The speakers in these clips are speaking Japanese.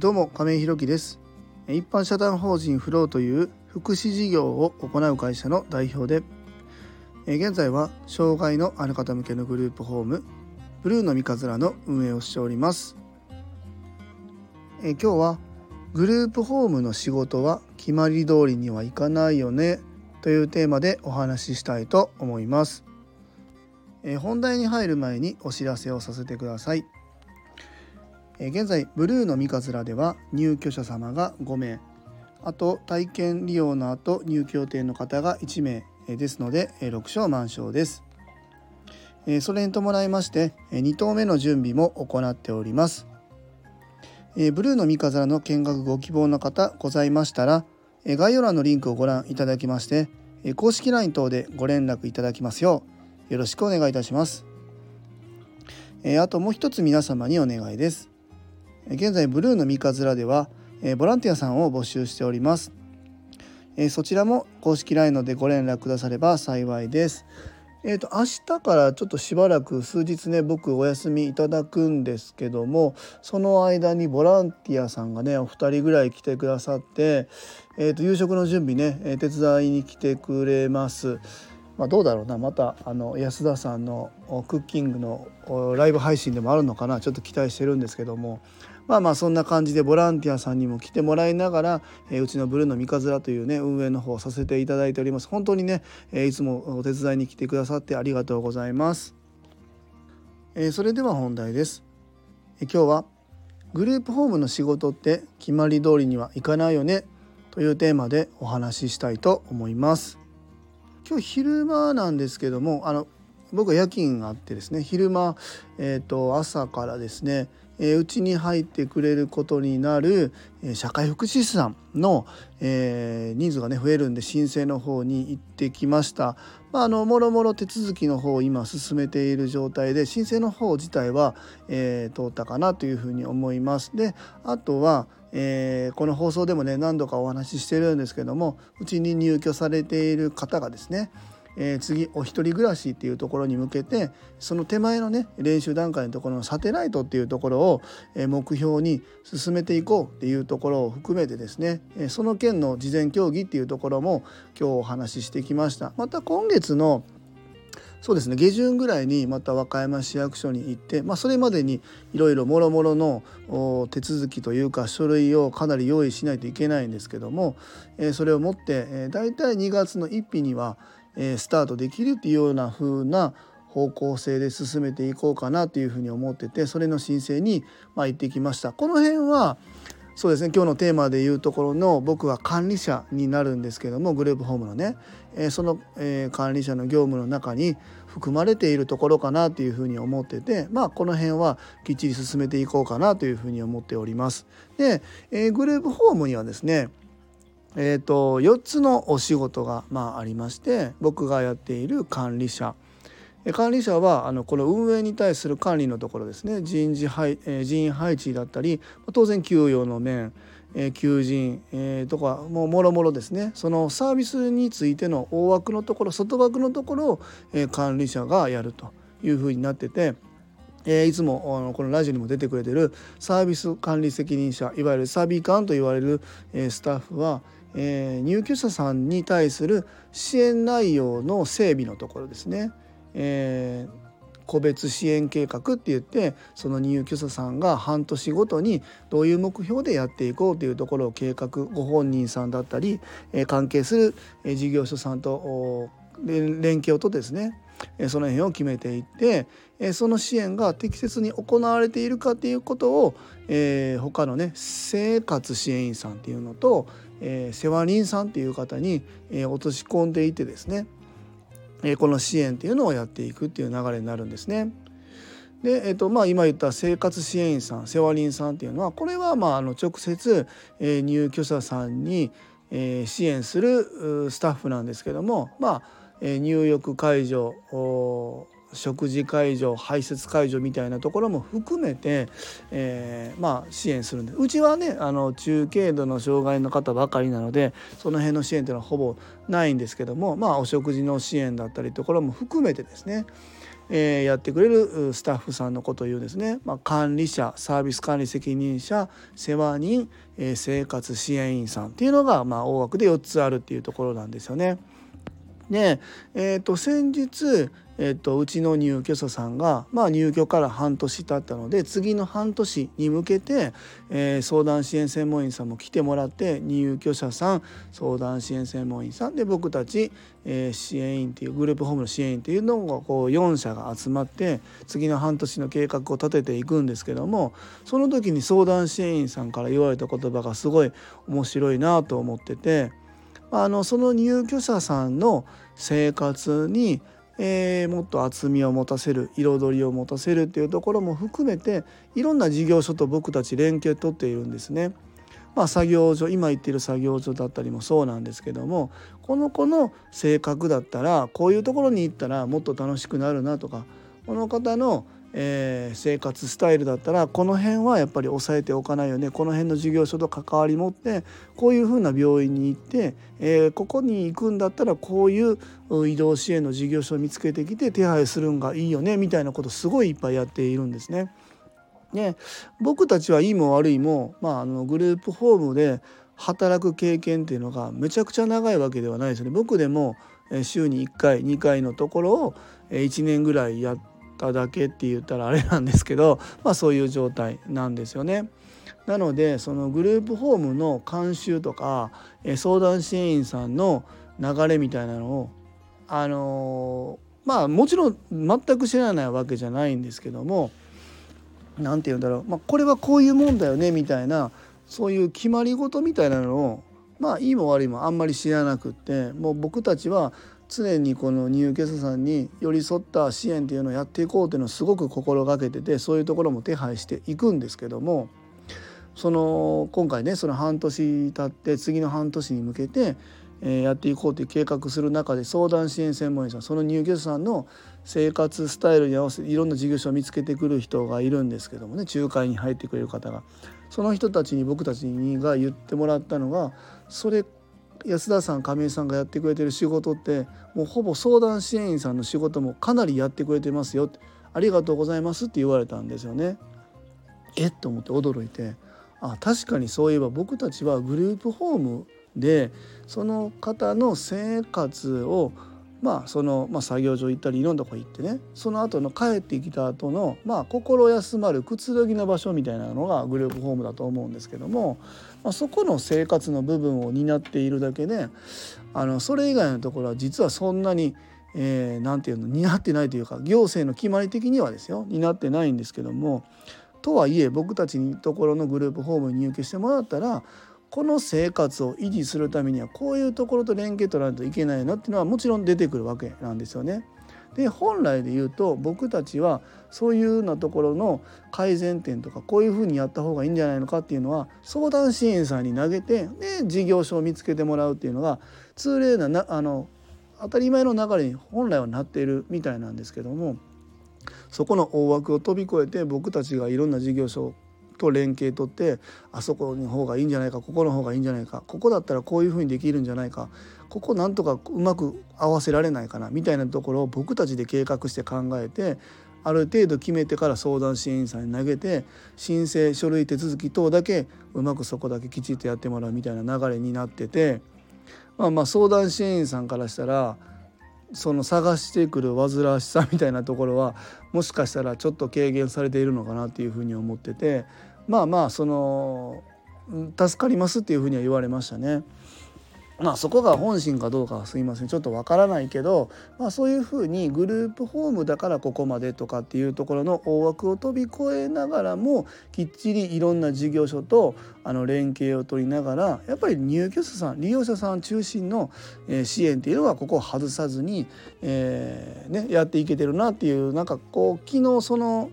どうも亀井ひろきです。一般社団法人フローという福祉事業を行う会社の代表で現在は障害のある方向けのグループホームブルーの三日面の運営をしております。今日はグループホームの仕事は決まり通りにはいかないよねというテーマでお話ししたいと思います。本題に入る前にお知らせをさせてください。現在ブルーの三日面では入居者様が5名。あと体験利用の後入居予定の方が1名ですので6床満床です。それに伴いまして2棟目の準備も行っております。ブルーの三日面の見学ご希望の方ございましたら概要欄のリンクをご覧いただきまして公式 LINE 等でご連絡いただきますようよろしくお願いいたします。あともう一つ皆様にお願いです。現在ブルーの三日面ではボランティアさんを募集しております。そちらも公式 LINE のでご連絡くだされば幸いです。えーと、明日からちょっとしばらく数日ね僕お休みいただくんですけどもその間にボランティアさんがねお二人ぐらい来てくださって、えーと、夕食の準備ね手伝いに来てくれます。まあ、どうだろうな。またあの安田さんのクッキングのライブ配信でもあるのかな。ちょっと期待してるんですけども。まあまあそんな感じでボランティアさんにも来てもらいながら、えー、うちのブルーの三日面というね運営の方をさせていただいております。本当にね、えー、いつもお手伝いに来てくださってありがとうございます、えー、それでは本題です、えー、今日はグループホームの仕事って決まり通りにはいかないよねというテーマでお話ししたいと思います。今日昼間なんですけどもあの僕は夜勤があってですね昼間、えーと朝からですねうちに入ってくれることになるえ社会福祉士さんの、えー、人数がね増えるんで申請の方に行ってきました。まあ、あのもろもろ手続きの方を今進めている状態で申請の方自体は、えー、通ったかなというふうに思います。であとはえー、この放送でもね何度かお話ししてるんですけどもうちに入居されている方がですねえー、次お一人暮らしっていうところに向けてその手前のね練習段階のところのサテライトっていうところを、えー、目標に進めていこうっていうところを含めてですね、えー、その件の事前協議っていうところも今日お話ししてきました。また今月のそうですね下旬ぐらいにまた和歌山市役所に行って、まあ、それまでにいろいろもろもろの手続きというか書類をかなり用意しないといけないんですけども、えー、それをもって、えー、大体2月の1日には、えスタートできるっていうような風な方向性で進めていこうかなというふうに思っててそれの申請にま行ってきました。この辺はそうですね今日のテーマでいうところの僕は管理者になるんですけどもグループホームのね、えその、え管理者の業務の中に含まれているところかなというふうに思っててまあこの辺はきっちり進めていこうかなというふうに思っております。で、えグループホームにはですねえーと、4つのお仕事が、まあ、ありまして僕がやっている管理者管理者はあのこの運営に対する管理のところですね人事配、えー、人員配置だったり当然給与の面、えー、求人、えー、とかもうもろもろですねそのサービスについての大枠のところ外枠のところを、えー、管理者がやるというふうになってて。えー、いつもあのこのラジオにも出てくれてるサービス管理責任者いわゆるサビーカンと言われる、えー、スタッフはえー、入居者さんに対する支援内容の整備のところですね、えー、個別支援計画って言ってその入居者さんが半年ごとにどういう目標でやっていこうというところを計画ご本人さんだったり、えー、関係する、事業所さんと連携をとですねその辺を決めていってその支援が適切に行われているかっていうことを、えー、他のね生活支援員さんっていうのとえー、世話人さんっていう方に、えー、落とし込んでいてですね、えー、この支援っていうのをやっていくっていう流れになるんですね。で、えーとまあ、今言った生活支援員さん世話人さんっていうのはこれはまああの直接、えー、入居者さんに、えー、支援するスタッフなんですけども、まあえー、入浴介助食事介助排泄介助みたいなところも含めて、えー、まあ支援するんでうちはねあの中軽度の障害の方ばかりなのでその辺の支援というのはほぼないんですけどもまあお食事の支援だったりところも含めてですねえー、やってくれるスタッフさんのことを言うんですね、まあ、管理者サービス管理責任者世話人、えー、生活支援員さんっていうのが、まあ、大枠で4つあるっていうところなんですよね。で、えー、と先日えっと、うちの入居者さんが、まあ、入居から半年経ったので次の半年に向けて、えー、相談支援専門員さんも来てもらって入居者さん相談支援専門員さんで僕たち、えー、支援員っていうグループホームの支援員っていうのがこう4社が集まって次の半年の計画を立てていくんですけどもその時に相談支援員さんから言われた言葉がすごい面白いなと思っててあのその入居者さんの生活にえー、もっと厚みを持たせる彩りを持たせるっていうところも含めていろんな事業所と僕たち連携取っているんですね。まあ、作業所今言ってる作業所だったりもそうなんですけどもこの子の性格だったらこういうところに行ったらもっと楽しくなるなとかこの方のえー、生活スタイルだったらこの辺はやっぱり抑えておかないよねこの辺の事業所と関わり持ってこういうふうな病院に行って、えー、ここに行くんだったらこういう移動支援の事業所を見つけてきて手配するんがいいよねみたいなことすごいいっぱいやっているんですね。ね僕たちはいいも悪いも、まあ、あのグループホームで働く経験っていうのがめちゃくちゃ長いわけではないですよね。僕でも週に1回2回のところを1年ぐらいやってただけって言ったらあれなんですけど、まあ、そういう状態なんですよね。なのでそのグループホームの監修とか相談支援員さんの流れみたいなのをあのまあもちろん全く知らないわけじゃないんですけども何て言うんだろう、まあ、これはこういうもんだよねみたいなそういう決まり事みたいなのをまあいいも悪いもあんまり知らなくってもう僕たちは常にこの入居者さんに寄り添った支援っていうのをやっていこうっていうのをすごく心がけててそういうところも手配していくんですけどもその今回ねその半年経って次の半年に向けて、えやっていこうという計画する中で相談支援専門員さんその入居者さんの生活スタイルに合わせていろんな事業所を見つけてくる人がいるんですけどもね仲介に入ってくれる方が。その人たちに僕たちにが言ってもらったのがそれ安田さん亀井さんがやってくれてる仕事ってもうほぼ相談支援員さんの仕事もかなりやってくれてますよありがとうございますって言われたんですよね。えっと思って驚いてあ確かにそういえば僕たちはグループホームでその方の生活をまあその、まあ、作業所行ったりいろんなとこ行ってねその後の帰ってきた後のまあ心休まるくつろぎの場所みたいなのがグループホームだと思うんですけども、まあ、そこの生活の部分を担っているだけであのそれ以外のところは実はそんなに何、えー、て言うの担ってないというか行政の決まり的にはですよ担ってないんですけどもとはいえ僕たちのところのグループホームに入居してもらったらこの生活を維持するためにはこういうところと連携取らないといけないなっていうのはもちろん出てくるわけなんですよね。で本来で言うと僕たちはそういうようなところの改善点とかこういうふうにやった方がいいんじゃないのかっていうのは相談支援さんに投げてで事業所を見つけてもらうっていうのが通例ななあの当たり前の流れに本来はなっているみたいなんですけどもそこの大枠を飛び越えて僕たちがいろんな事業所と連携取ってあそこの方がいいんじゃないかここの方がいいんじゃないかここだったらこういうふうにできるんじゃないかここなんとかうまく合わせられないかなみたいなところを僕たちで計画して考えてある程度決めてから相談支援員さんに投げて申請書類手続き等だけうまくそこだけきちっとやってもらうみたいな流れになっててまあまあ相談支援員さんからしたらその探してくる煩わしさみたいなところはもしかしたらちょっと軽減されているのかなっていうふうに思っててまあまあその助かりますっていうふうには言われましたね。まあそこが本心かどうかはすいません。ちょっとわからないけど、まあ、そういうふうにグループホームだからここまでとかっていうところの大枠を飛び越えながらもきっちりいろんな事業所とあの連携を取りながらやっぱり入居者さん利用者さん中心の支援っていうのはここを外さずに、えーね、やっていけてるなっていうなんかこう昨日その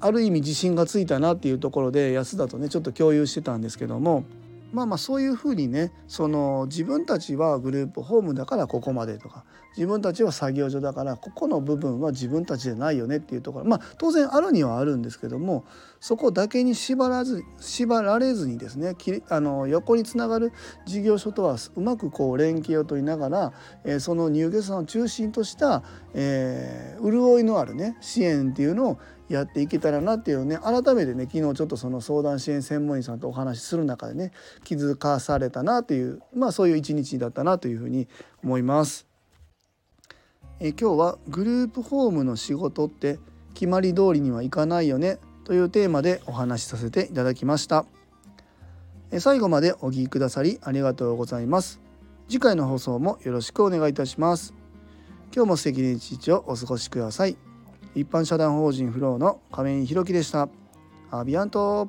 ある意味自信がついたなっていうところで安田とねちょっと共有してたんですけどもまあまあそういうふうにねその自分たちはグループホームだからここまでとか自分たちは作業所だからここの部分は自分たちじゃないよねっていうところ。まあ当然あるにはあるんですけどもそこだけに縛らず縛られずにですねあの横につながる事業所とはうまくこう連携を取りながら、えー、その入居者さんを中心とした、えー、潤いのあるね支援っていうのをやっていけたらなっていうね改めてね昨日ちょっとその相談支援専門員さんとお話しする中でね気づかされたなというまあそういう一日だったなというふうに思います。え今日はグループホームの仕事って決まり通りにはいかないよねというテーマでお話しさせていただきました。え最後までお聞きくださりありがとうございます。次回の放送もよろしくお願いいたします。今日も素敵な一日をお過ごしください。一般社団法人フローの亀井弘樹でした。アビアント